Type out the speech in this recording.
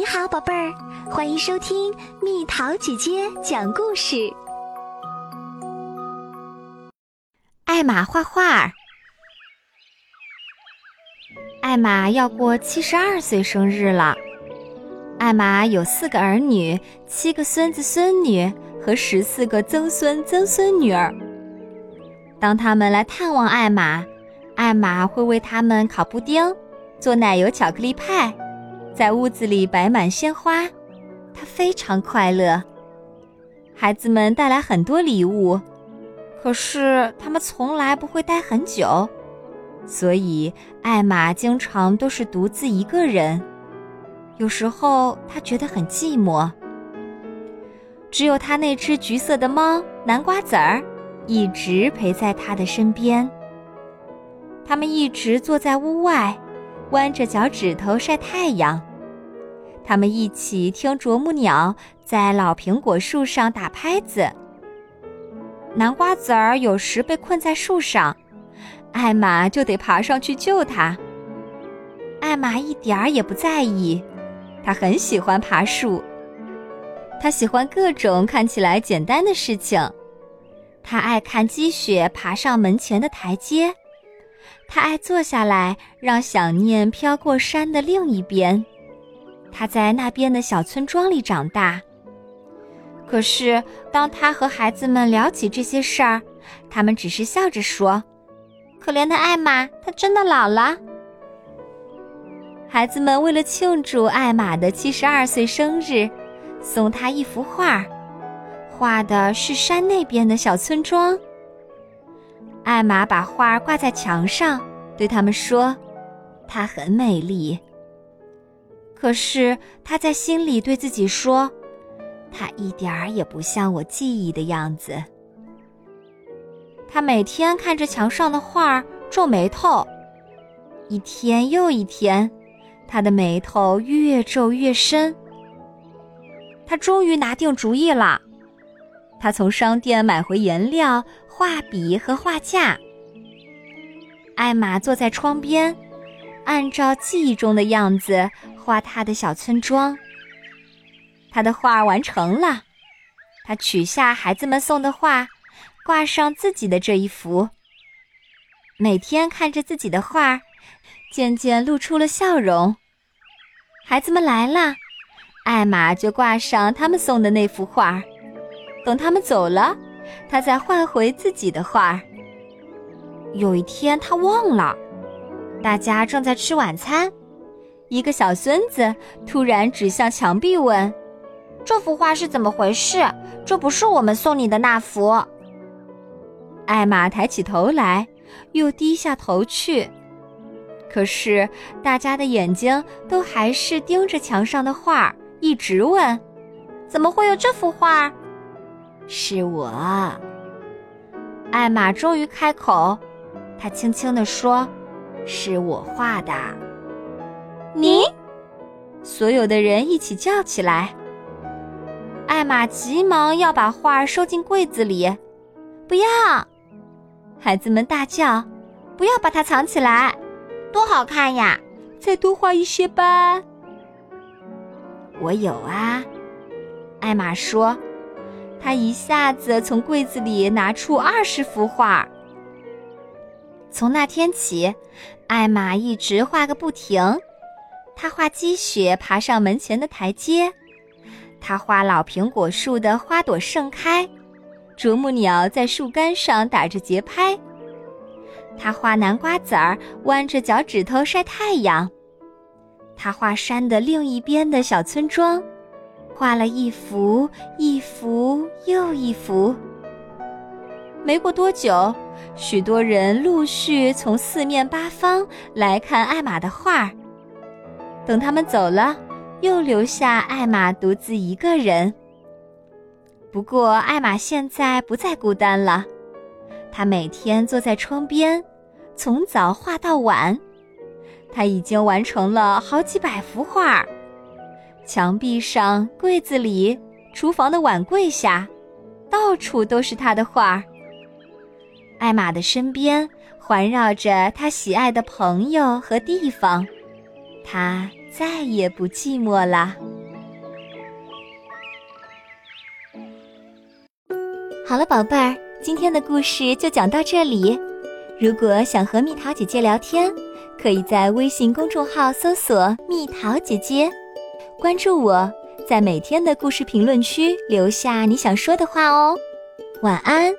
你好，宝贝儿，欢迎收听蜜桃姐姐讲故事。艾玛画画。艾玛要过七十二岁生日了。艾玛有四个儿女，七个孙子孙女和十四个曾孙曾孙女儿。当他们来探望艾玛，艾玛会为他们烤布丁，做奶油巧克力派。在屋子里摆满鲜花，他非常快乐。孩子们带来很多礼物，可是他们从来不会待很久，所以艾玛经常都是独自一个人。有时候他觉得很寂寞。只有他那只橘色的猫南瓜籽儿，一直陪在他的身边。他们一直坐在屋外，弯着脚趾头晒太阳。他们一起听啄木鸟在老苹果树上打拍子。南瓜籽儿有时被困在树上，艾玛就得爬上去救它。艾玛一点儿也不在意，她很喜欢爬树。她喜欢各种看起来简单的事情。她爱看积雪爬上门前的台阶，他爱坐下来让想念飘过山的另一边。他在那边的小村庄里长大。可是，当他和孩子们聊起这些事儿，他们只是笑着说：“可怜的艾玛，她真的老了。”孩子们为了庆祝艾玛的七十二岁生日，送她一幅画，画的是山那边的小村庄。艾玛把画挂在墙上，对他们说：“她很美丽。”可是他在心里对自己说：“他一点儿也不像我记忆的样子。”他每天看着墙上的画皱眉头，一天又一天，他的眉头越皱越深。他终于拿定主意了，他从商店买回颜料、画笔和画架。艾玛坐在窗边，按照记忆中的样子。画他的小村庄。他的画完成了，他取下孩子们送的画，挂上自己的这一幅。每天看着自己的画，渐渐露出了笑容。孩子们来了，艾玛就挂上他们送的那幅画。等他们走了，他再换回自己的画。有一天，他忘了，大家正在吃晚餐。一个小孙子突然指向墙壁问：“这幅画是怎么回事？这不是我们送你的那幅。”艾玛抬起头来，又低下头去。可是大家的眼睛都还是盯着墙上的画，一直问：“怎么会有这幅画？”是我。艾玛终于开口，她轻轻地说：“是我画的。”你，所有的人一起叫起来。艾玛急忙要把画收进柜子里，不要！孩子们大叫：“不要把它藏起来，多好看呀！再多画一些吧。”我有啊，艾玛说，他一下子从柜子里拿出二十幅画。从那天起，艾玛一直画个不停。他画积雪爬上门前的台阶，他画老苹果树的花朵盛开，啄木鸟在树干上打着节拍。他画南瓜籽儿弯着脚趾头晒太阳，他画山的另一边的小村庄，画了一幅一幅又一幅。没过多久，许多人陆续从四面八方来看艾玛的画。等他们走了，又留下艾玛独自一个人。不过，艾玛现在不再孤单了。她每天坐在窗边，从早画到晚。她已经完成了好几百幅画。墙壁上、柜子里、厨房的碗柜下，到处都是他的画。艾玛的身边环绕着他喜爱的朋友和地方，他再也不寂寞了。好了，宝贝儿，今天的故事就讲到这里。如果想和蜜桃姐姐聊天，可以在微信公众号搜索“蜜桃姐姐”。关注我，在每天的故事评论区留下你想说的话哦。晚安。